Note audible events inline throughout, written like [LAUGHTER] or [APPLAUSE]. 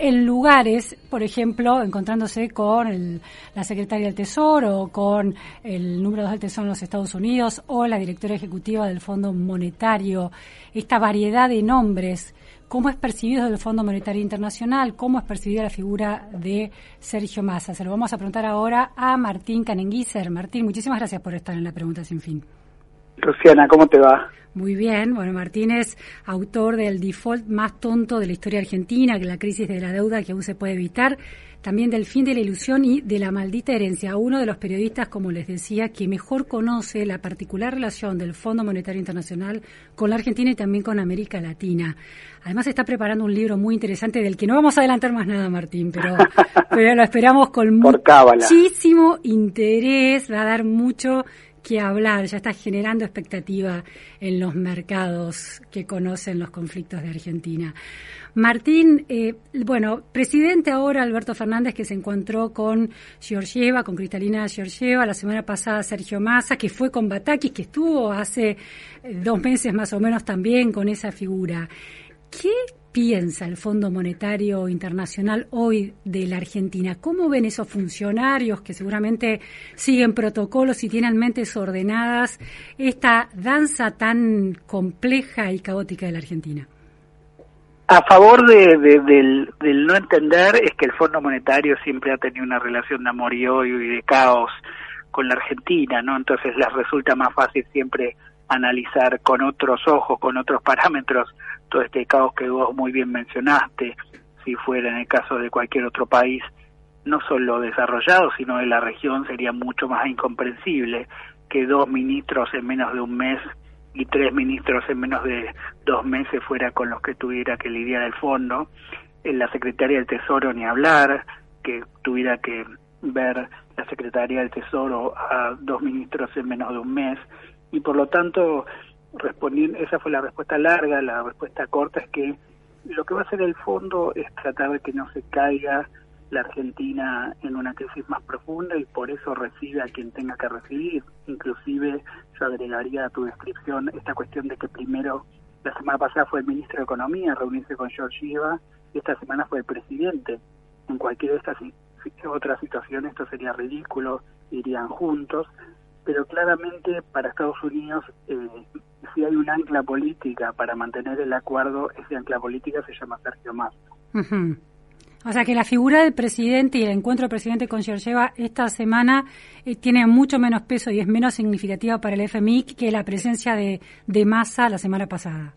en lugares, por ejemplo, encontrándose con la secretaria del Tesoro, con el número dos del Tesoro en los Estados Unidos o la directora ejecutiva del Fondo Monetario, esta variedad de nombres, cómo es percibido desde el Fondo Monetario Internacional, cómo es percibida la figura de Sergio Massa. Se lo vamos a preguntar ahora a Martín Canenguiser. Martín, muchísimas gracias por estar en la pregunta sin fin. Luciana, ¿cómo te va? Muy bien, bueno, Martínez, autor del default más tonto de la historia argentina, que la crisis de la deuda que aún se puede evitar, también del fin de la ilusión y de la maldita herencia, uno de los periodistas, como les decía, que mejor conoce la particular relación del Fondo Monetario Internacional con la Argentina y también con América Latina. Además está preparando un libro muy interesante del que no vamos a adelantar más nada, Martín, pero, [LAUGHS] pero lo esperamos con muchísimo interés, va a dar mucho que hablar, ya está generando expectativa en los mercados que conocen los conflictos de Argentina. Martín, eh, bueno, presidente ahora Alberto Fernández que se encontró con Georgieva, con Cristalina Georgieva, la semana pasada Sergio Massa, que fue con Batakis, que estuvo hace eh, dos meses más o menos también con esa figura. ¿Qué piensa el Fondo Monetario Internacional hoy de la Argentina? ¿Cómo ven esos funcionarios que seguramente siguen protocolos y tienen mentes ordenadas esta danza tan compleja y caótica de la Argentina? A favor de, del, no entender es que el Fondo Monetario siempre ha tenido una relación de amor y odio y de caos con la Argentina, ¿no? Entonces les resulta más fácil siempre analizar con otros ojos, con otros parámetros, todo este caos que vos muy bien mencionaste, si fuera en el caso de cualquier otro país, no solo desarrollado, sino de la región, sería mucho más incomprensible que dos ministros en menos de un mes y tres ministros en menos de dos meses fuera con los que tuviera que lidiar el fondo, la Secretaría del Tesoro ni hablar, que tuviera que ver la Secretaría del Tesoro a dos ministros en menos de un mes, y por lo tanto respondiendo esa fue la respuesta larga la respuesta corta es que lo que va a hacer el fondo es tratar de que no se caiga la Argentina en una crisis más profunda y por eso recibe a quien tenga que recibir. Inclusive yo agregaría a tu descripción esta cuestión de que primero, la semana pasada fue el ministro de Economía reunirse con Georgieva y esta semana fue el presidente. En cualquiera de estas otras situaciones esto sería ridículo, irían juntos, pero claramente para Estados Unidos, eh, si hay un ancla política para mantener el acuerdo, ese ancla política se llama Sergio Massa. O sea que la figura del presidente y el encuentro del presidente con Georgieva esta semana eh, tiene mucho menos peso y es menos significativa para el FMI que la presencia de, de Massa la semana pasada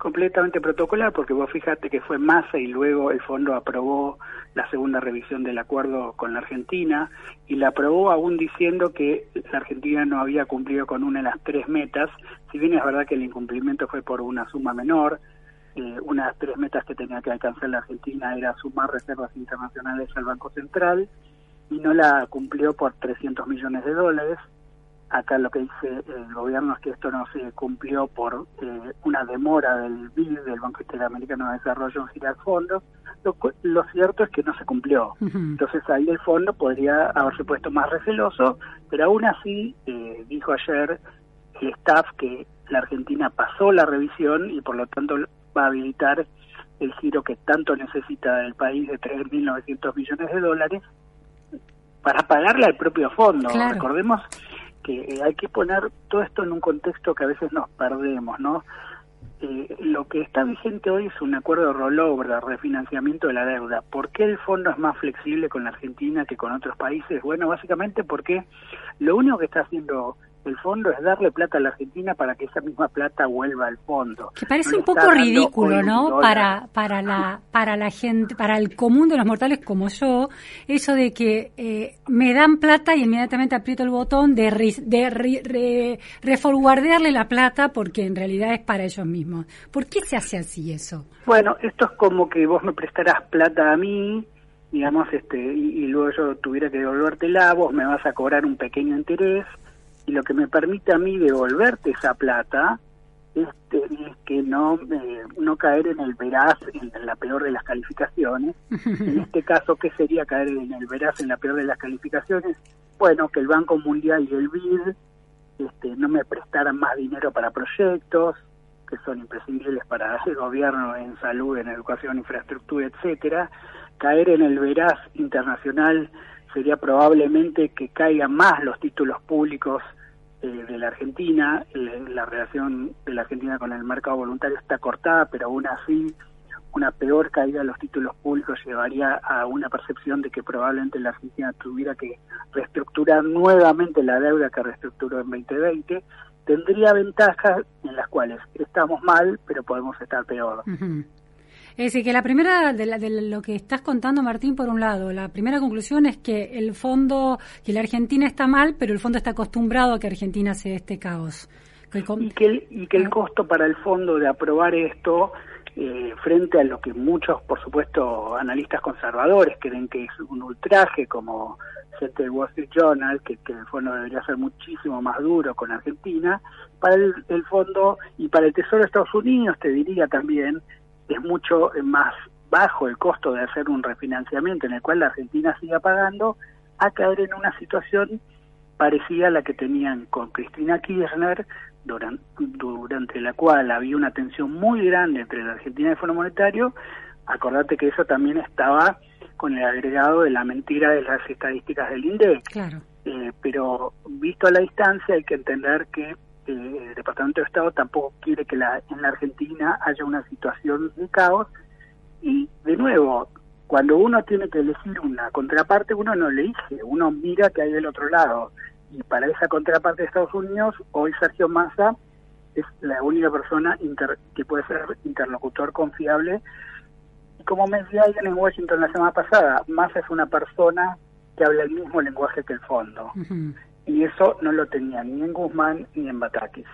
completamente protocolar, porque vos fíjate que fue Massa y luego el fondo aprobó la segunda revisión del acuerdo con la Argentina y la aprobó aún diciendo que la Argentina no había cumplido con una de las tres metas, si bien es verdad que el incumplimiento fue por una suma menor, eh, una de las tres metas que tenía que alcanzar la Argentina era sumar reservas internacionales al Banco Central y no la cumplió por 300 millones de dólares, Acá lo que dice el gobierno es que esto no se cumplió por eh, una demora del BID, del Banco Interamericano de Desarrollo, en girar fondos. Lo, cierto es que no se cumplió. Entonces ahí el fondo podría haberse puesto más receloso, pero aún así eh, dijo ayer el staff que la Argentina pasó la revisión y por lo tanto va a habilitar el giro que tanto necesita el país de 3.900 millones de dólares para pagarle al propio fondo. Recordemos que eh, hay que poner todo esto en un contexto que a veces nos perdemos, ¿no? Eh, lo que está vigente hoy es un acuerdo de rollover, de refinanciamiento de la deuda. ¿Por qué el fondo es más flexible con la Argentina que con otros países? Bueno, básicamente porque lo único que está haciendo el fondo es darle plata a la Argentina para que esa misma plata vuelva al fondo. Que parece un poco ridículo, ¿no? Para para la para la gente, para el común de los mortales como yo, eso de que eh, me dan plata y inmediatamente aprieto el botón de de reforwardearle la plata porque en realidad es para ellos mismos. ¿Por qué se hace así eso? Bueno, esto es como que vos me prestarás plata a mí digamos, este, y, y luego yo tuviera que devolvértela, vos me vas a cobrar un pequeño interés, y lo que me permite a mí devolverte esa plata este, es que no eh, no caer en el veraz en la peor de las calificaciones. [LAUGHS] En este caso qué sería caer en el veraz en la peor de las calificaciones bueno que el Banco Mundial y el BID este, no me prestaran más dinero para proyectos que son imprescindibles para [LAUGHS] el gobierno en salud, en educación, infraestructura, etcétera, caer en el veraz internacional sería probablemente que caigan más los títulos públicos eh, de la Argentina. La, relación de la Argentina con el mercado voluntario está cortada, pero aún así una peor caída de los títulos públicos llevaría a una percepción de que probablemente la Argentina tuviera que reestructurar nuevamente la deuda que reestructuró en 2020. Tendría ventajas en las cuales estamos mal, pero podemos estar peor. Es decir, que la primera, de, lo que estás contando, Martín, por un lado, la primera conclusión es que el fondo, que la Argentina está mal, pero el fondo está acostumbrado a que Argentina sea este caos. y, que el, y que el ah. costo para el fondo de aprobar esto, eh, frente a lo que muchos, por supuesto, analistas conservadores creen que es un ultraje, como gente del Wall Street Journal, que, el fondo debería ser muchísimo más duro con Argentina, para el fondo y para el Tesoro de Estados Unidos, te diría también, es mucho más bajo el costo de hacer un refinanciamiento en el cual la Argentina siga pagando a caer en una situación parecida a la que tenían con Cristina Kirchner, durante, durante la cual había una tensión muy grande entre la Argentina y el Fondo Monetario. Acordate que eso también estaba con el agregado de la mentira de las estadísticas del INDEC. Claro. Eh, pero visto a la distancia hay que entender que el Departamento de Estado tampoco quiere que la, en la Argentina haya una situación de caos. Y de nuevo cuando uno tiene que elegir una contraparte uno no le elige uno mira que hay del otro lado. Y para esa contraparte de Estados Unidos hoy Sergio Massa es la única persona que puede ser interlocutor confiable. Y como me alguien en Washington la semana pasada Massa es una persona que habla el mismo lenguaje que el fondo y eso no lo tenía ni en Guzmán ni en Batakis.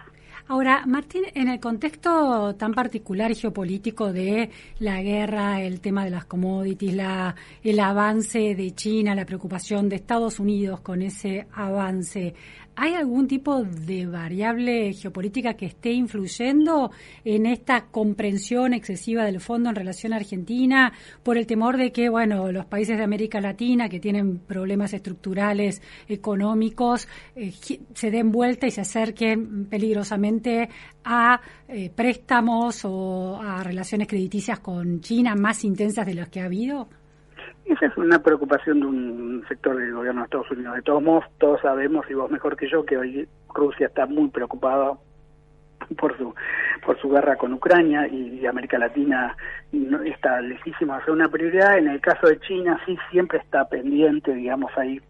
Ahora, Martín, en el contexto tan particular geopolítico de la guerra, el tema de las commodities, la, el avance de China, la preocupación de Estados Unidos con ese avance, ¿Hay algún tipo de variable geopolítica que esté influyendo en esta comprensión excesiva del fondo en relación a Argentina por el temor de que, bueno, los países de América Latina que tienen problemas estructurales económicos eh, se den vuelta y se acerquen peligrosamente a eh, préstamos o a relaciones crediticias con China más intensas de las que ha habido? Esa es una preocupación de un sector del gobierno de Estados Unidos. De todos modos, todos sabemos, y vos mejor que yo, que hoy Rusia está muy preocupada por su por su guerra con Ucrania y, América Latina está lejísimo de ser una prioridad. En el caso de China sí siempre está pendiente, digamos, ahí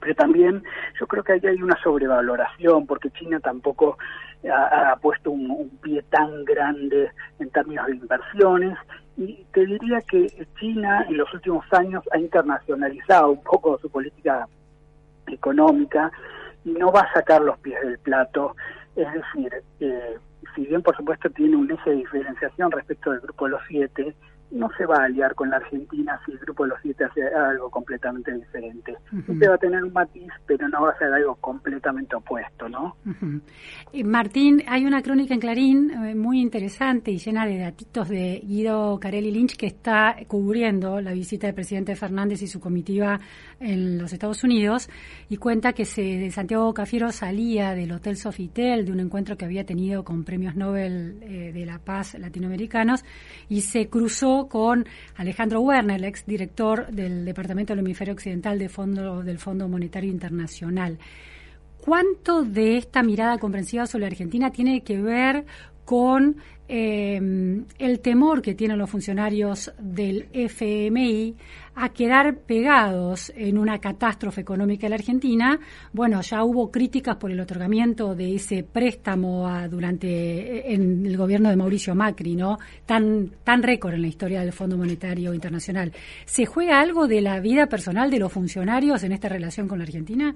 pero también yo creo que ahí hay una sobrevaloración porque China tampoco ha, puesto un, pie tan grande en términos de inversiones y te diría que China en los últimos años ha internacionalizado un poco su política económica y no va a sacar los pies del plato. Es decir, eh, si bien por supuesto tiene un eje de diferenciación respecto del grupo de los siete, no se va a aliar con la Argentina si el Grupo de los Siete hace algo completamente diferente. Usted va a tener un matiz, pero no va a ser algo completamente opuesto, ¿no? Martín, hay una crónica en Clarín eh, muy interesante y llena de datitos de Guido Carelli Lynch que está cubriendo la visita del presidente Fernández y su comitiva en los Estados Unidos y cuenta que se, Santiago Cafiero salía del Hotel Sofitel de un encuentro que había tenido con premios Nobel eh, de la Paz latinoamericanos y se cruzó con Alejandro Werner, el ex director del Departamento del Hemisferio Occidental del Fondo Monetario Internacional. ¿Cuánto de esta mirada comprensiva sobre Argentina tiene que ver con eh, el temor que tienen los funcionarios del FMI a quedar pegados en una catástrofe económica en la Argentina. Bueno, ya hubo críticas por el otorgamiento de ese préstamo durante en el gobierno de Mauricio Macri, ¿no? Tan tan récord en la historia del Fondo Monetario Internacional. ¿Se juega algo de la vida personal de los funcionarios en esta relación con la Argentina?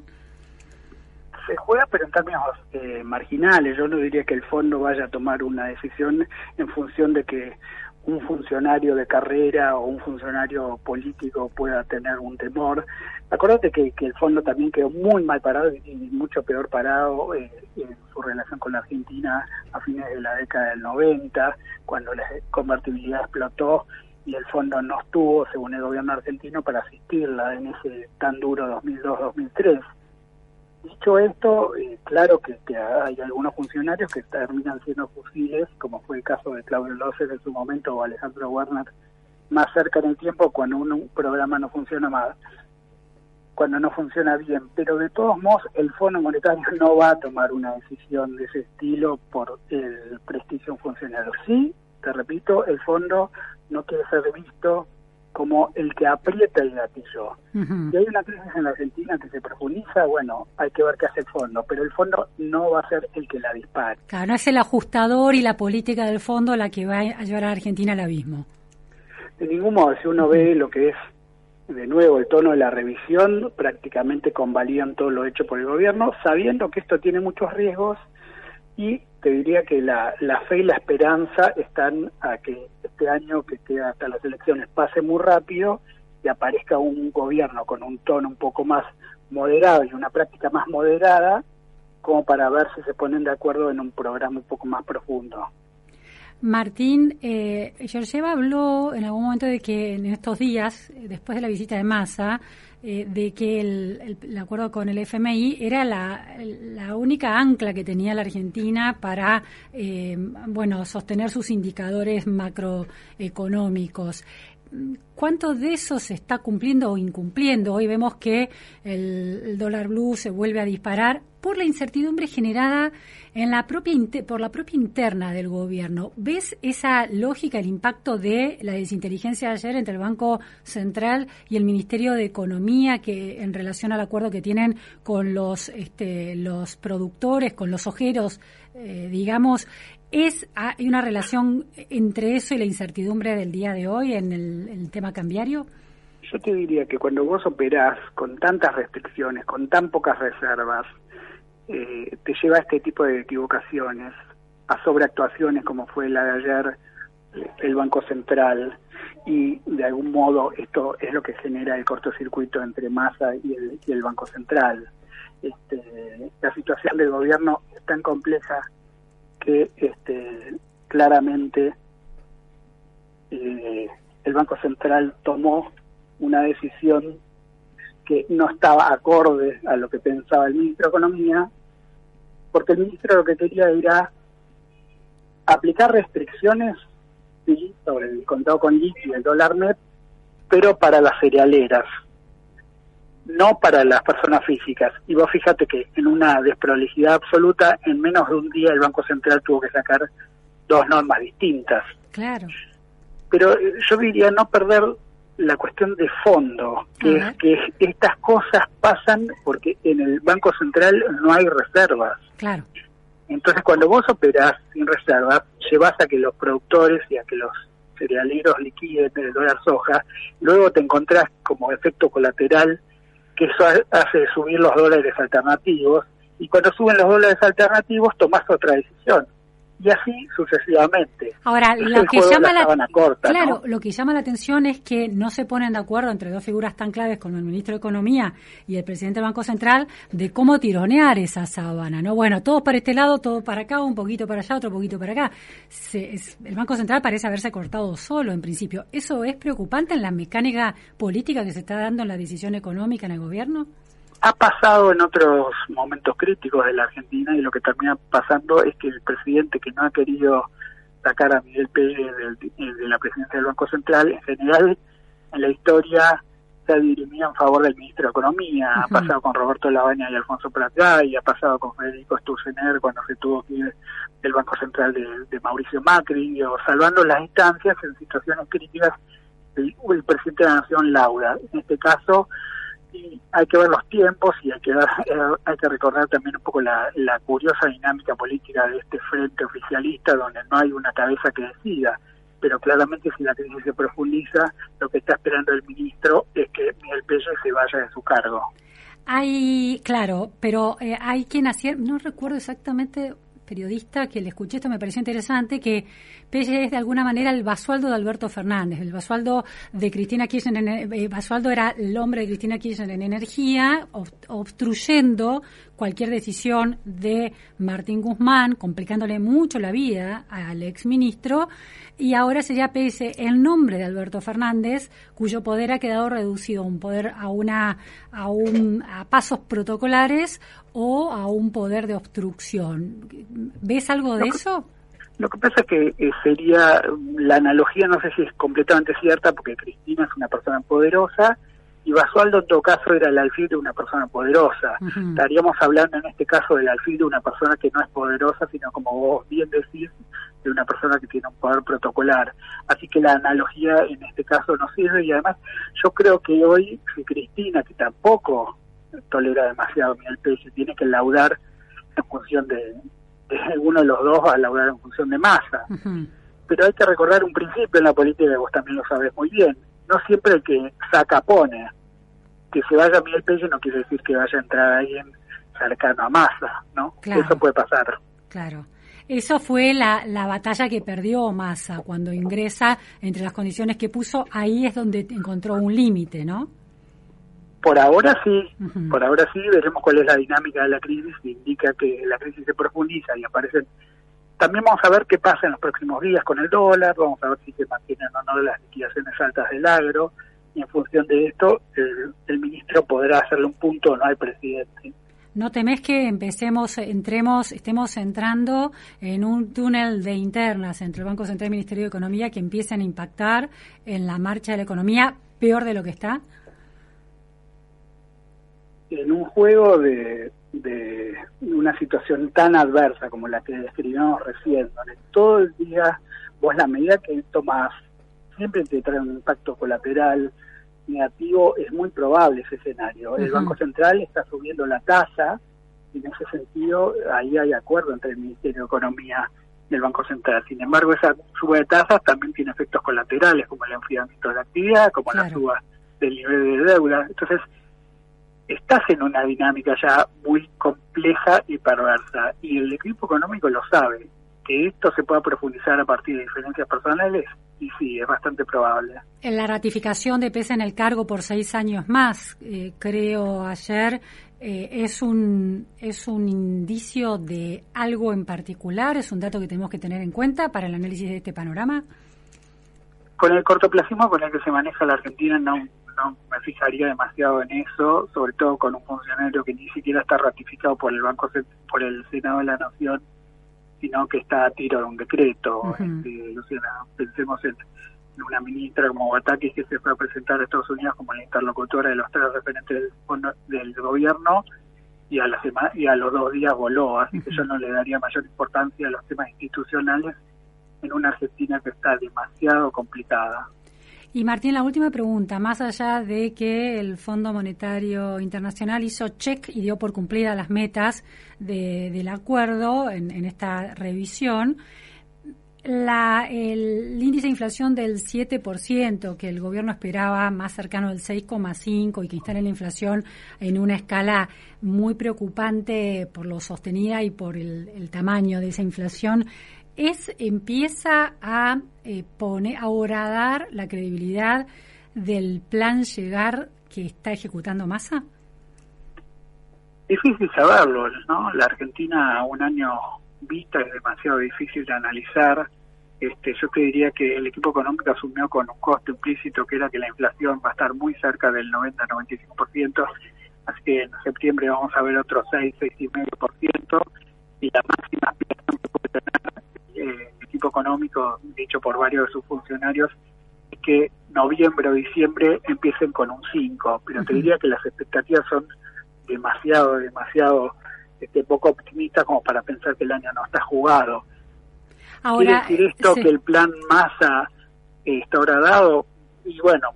Se juega, pero en términos eh, marginales. Yo no diría que el fondo vaya a tomar una decisión en función de que un funcionario de carrera o un funcionario político pueda tener un temor. Acuérdate que, el fondo también quedó muy mal parado y mucho peor parado eh, en su relación con la Argentina a fines de la década del 90, cuando la convertibilidad explotó y el fondo no estuvo, según el gobierno argentino, para asistirla en ese tan duro 2002-2003. Dicho esto, claro que, hay algunos funcionarios que terminan siendo fusiles, como fue el caso de Claudio López en su momento o Alejandro Werner más cerca en el tiempo cuando un, programa no funciona más, cuando no funciona bien. Pero de todos modos, el Fondo Monetario [LAUGHS] no va a tomar una decisión de ese estilo por el prestigio de un funcionario. Sí, te repito, el fondo no quiere ser visto como el que aprieta el gatillo. Y hay una crisis en la Argentina que se profundiza, bueno, hay que ver qué hace el fondo, pero el fondo no va a ser el que la dispare. Claro, no es el ajustador y la política del fondo la que va a llevar a Argentina al abismo. De ningún modo, si uno ve lo que es, de nuevo, el tono de la revisión, prácticamente convalidan todo lo hecho por el gobierno, sabiendo que esto tiene muchos riesgos y te diría que la, la fe y la esperanza están a que este año que queda hasta las elecciones pase muy rápido y aparezca un gobierno con un tono un poco más moderado y una práctica más moderada como para ver si se ponen de acuerdo en un programa un poco más profundo. Martín, eh, Georgieva habló en algún momento de que en estos días, después de la visita de Massa, eh, de que el, acuerdo con el FMI era la, única ancla que tenía la Argentina para eh, bueno sostener sus indicadores macroeconómicos. ¿Cuánto de eso se está cumpliendo o incumpliendo? Hoy vemos que el, dólar blue se vuelve a disparar por la incertidumbre generada en la propia por la propia interna del gobierno. ¿Ves esa lógica, el impacto de la desinteligencia de ayer entre el Banco Central y el Ministerio de Economía que en relación al acuerdo que tienen con los este, los productores, con los ojeros, eh, digamos, ¿Es, ¿Hay una relación entre eso y la incertidumbre del día de hoy en el, tema cambiario? Yo te diría que cuando vos operás con tantas restricciones, con tan pocas reservas, eh, te lleva a este tipo de equivocaciones, a sobreactuaciones como fue la de ayer el Banco Central y de algún modo esto es lo que genera el cortocircuito entre Massa y el, y el Banco Central. Este, la situación del gobierno es tan compleja que este, claramente eh, el Banco Central tomó una decisión que no estaba acorde a lo que pensaba el ministro de Economía, porque el ministro lo que quería era aplicar restricciones sobre el contado con y el dólar net, pero para las cerealeras no para las personas físicas. Y vos fíjate que en una desprolijidad absoluta, en menos de un día el Banco Central tuvo que sacar dos normas distintas. Claro. Pero eh, yo diría no perder la cuestión de fondo, que es que estas cosas pasan porque en el Banco Central no hay reservas. Claro. Entonces, cuando vos operás sin reservas, llevas a que los productores y a que los cerealeros liquiden el dólar soja, luego te encontrás como efecto colateral que eso hace subir los dólares alternativos y cuando suben los dólares alternativos tomas otra decisión y así sucesivamente. Ahora, lo que llama la, claro, lo que llama la atención es que no se ponen de acuerdo entre dos figuras tan claves como el ministro de Economía y el presidente del Banco Central de cómo tironear esa sábana, ¿no? Bueno, todos para este lado, todo para acá, un poquito para allá, otro poquito para acá. el Banco Central parece haberse cortado solo en principio. ¿Eso es preocupante en la mecánica política que se está dando en la decisión económica en el gobierno? Ha pasado en otros momentos críticos de la Argentina y lo que termina pasando es que el presidente que no ha querido sacar a Miguel Pérez de, la presidencia del Banco Central, en general en la historia se ha dirimido en favor del ministro de Economía, ha pasado con Roberto Labaña y Alfonso y ha pasado con Federico Sturzenegger cuando se tuvo que ir del Banco Central de, Mauricio Macri, o salvando las instancias en situaciones críticas el, el presidente de la Nación Laura. En este caso, hay que ver los tiempos y hay que eh, hay que recordar también un poco la, curiosa dinámica política de este frente oficialista donde no hay una cabeza que decida pero claramente si la crisis se profundiza lo que está esperando el ministro es que Miguel Pérez se vaya de su cargo. Hay claro pero eh, hay quien hacía no recuerdo exactamente periodista que le escuché esto me pareció interesante, que Pelle es de alguna manera el basualdo de Alberto Fernández, el basualdo de Cristina Kirchner. Eh, basualdo era el hombre de Cristina Kirchner en energía, obstruyendo cualquier decisión de Martín Guzmán, complicándole mucho la vida al exministro, y ahora sería PS el nombre de Alberto Fernández, cuyo poder ha quedado reducido un poder a una a un a pasos protocolares o a un poder de obstrucción. ¿Ves algo de eso? Lo que pasa es que eh, sería, la analogía no sé si es completamente cierta, porque Cristina es una persona poderosa y Basualdo en todo caso era el alfil de una persona poderosa. Estaríamos hablando en este caso del alfil de una persona que no es poderosa, sino como vos bien decís, de una persona que tiene un poder protocolar. Así que la analogía en este caso no sirve y además yo creo que hoy si Cristina, que tampoco tolera demasiado Miguel Pérez, tiene que laudar en función de, de uno de los dos va a laudar en función de masa. Pero hay que recordar un principio en la política, vos también lo sabes muy bien. No siempre el que saca pone. Que se vaya Miguel Pérez no quiere decir que vaya a entrar alguien cercano a masa, ¿no? Eso puede pasar. Claro. Eso fue la, la batalla que perdió Massa cuando ingresa entre las condiciones que puso. Ahí es donde encontró un límite, ¿no? Por ahora sí, por ahora sí, veremos cuál es la dinámica de la crisis, indica que la crisis se profundiza y aparecen... También vamos a ver qué pasa en los próximos días con el dólar, vamos a ver si se mantienen o no las liquidaciones altas del agro, y en función de esto el, el ministro podrá hacerle un punto o no al presidente. ¿No temes que empecemos, entremos, estemos entrando en un túnel de internas entre el Banco Central y el Ministerio de Economía que empiecen a impactar en la marcha de la economía peor de lo que está? En un juego de, de una situación tan adversa como la que describimos recién, donde todo el día vos la medida que tomas siempre te trae un impacto colateral, negativo, es muy probable ese escenario. El Banco Central está subiendo la tasa y en ese sentido ahí hay acuerdo entre el Ministerio de Economía y el Banco Central. Sin embargo, esa suba de tasas también tiene efectos colaterales como el enfriamiento de la actividad, como la suba del nivel de deuda. Entonces, estás en una dinámica ya muy compleja y perversa y el equipo económico lo sabe. Que esto se pueda profundizar a partir de diferencias personales y sí, es bastante probable. En la ratificación de PESA en el cargo por seis años más, eh, creo ayer, eh, es un es un indicio de algo en particular, es un dato que tenemos que tener en cuenta para el análisis de este panorama. Con el cortoplacismo con el que se maneja la Argentina no, no me fijaría demasiado en eso, sobre todo con un funcionario que ni siquiera está ratificado por el Banco por el Senado de la Nación sino que está a tiro de un decreto. Este, Luciana, pensemos en, una ministra como Batakis que se fue a presentar a Estados Unidos como la interlocutora de los tres referentes del, gobierno y a, la y a los dos días voló, así que yo no le daría mayor importancia a los temas institucionales en una Argentina que está demasiado complicada. Y Martín, la última pregunta, más allá de que el Fondo Monetario Internacional hizo check y dio por cumplidas las metas del acuerdo en, esta revisión, la, el, índice de inflación del 7%, que el gobierno esperaba más cercano del 6,5% y que instale la inflación en una escala muy preocupante por lo sostenida y por el tamaño de esa inflación, es empieza a eh, poner a horadar la credibilidad del plan llegar que está ejecutando Massa? Difícil saberlo, ¿no? La Argentina a un año vista es demasiado difícil de analizar. Este, yo te diría que el equipo económico asumió con un costo implícito que era que la inflación va a estar muy cerca del 90-95%, así que en septiembre vamos a ver otro 6, 6,5%, y la máxima puede tener económico, dicho por varios de sus funcionarios, es que noviembre o diciembre empiecen con un 5, pero te diría que las expectativas son demasiado, demasiado este, poco optimistas como para pensar que el año no está jugado. Ahora, ¿Quiere decir esto que el plan masa eh, está horadado? Y bueno,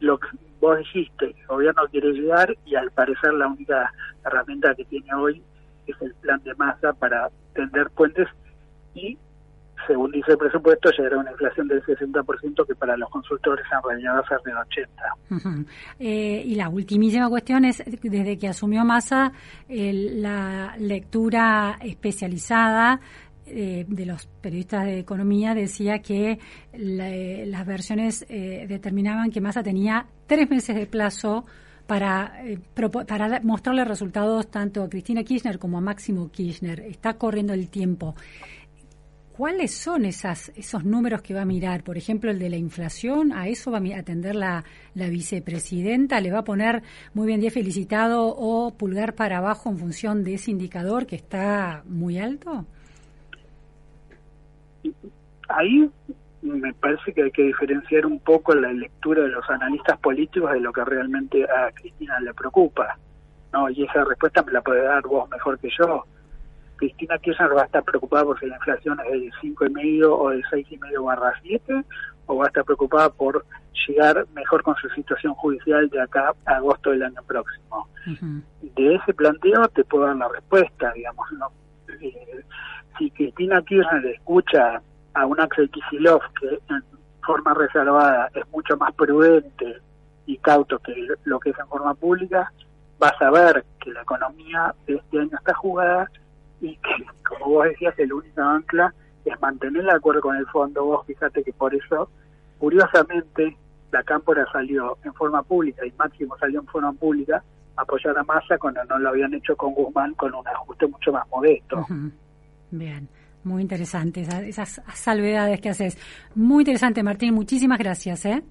lo que vos dijiste, el gobierno quiere llegar y al parecer la única herramienta que tiene hoy es el plan de masa para tender puentes y, según dice el presupuesto, llegará a una inflación del 60% que para los consultores en realidad va a ser de 80%. Eh, y la ultimísima cuestión es, desde que asumió Massa, la lectura especializada eh, de los periodistas de economía decía que las versiones eh, determinaban que Massa tenía tres meses de plazo para, para mostrarle resultados tanto a Cristina Kirchner como a Máximo Kirchner. Está corriendo el tiempo. ¿Cuáles son esas, esos números que va a mirar? Por ejemplo, el de la inflación, ¿a eso va a atender la, la vicepresidenta? ¿Le va a poner muy bien día felicitado o pulgar para abajo en función de ese indicador que está muy alto? ahí me parece que hay que diferenciar un poco la lectura de los analistas políticos de lo que realmente a Cristina le preocupa. ¿no? Y esa respuesta me la puede dar vos mejor que yo. Cristina Kirchner va a estar preocupada por si la inflación es del 5,5 o del 6,5 barra 7, o va a estar preocupada por llegar mejor con su situación judicial de acá a agosto del año próximo. De ese planteo te puedo dar la respuesta, digamos. ¿no? Eh, si Cristina Kirchner escucha a un Axel Kisilov que en forma reservada es mucho más prudente y cauto que lo que es en forma pública, va a saber que la economía de este año está jugada y que, [LAUGHS] como vos decías, el único ancla es mantener el acuerdo con el fondo. Vos fíjate que por eso, curiosamente, la Cámpora salió en forma pública y Máximo salió en forma pública a apoyar a Massa cuando no lo habían hecho con Guzmán con un ajuste mucho más modesto. Bien. Muy interesante esas, esas salvedades que haces. Muy interesante, Martín. Muchísimas gracias. ¿eh?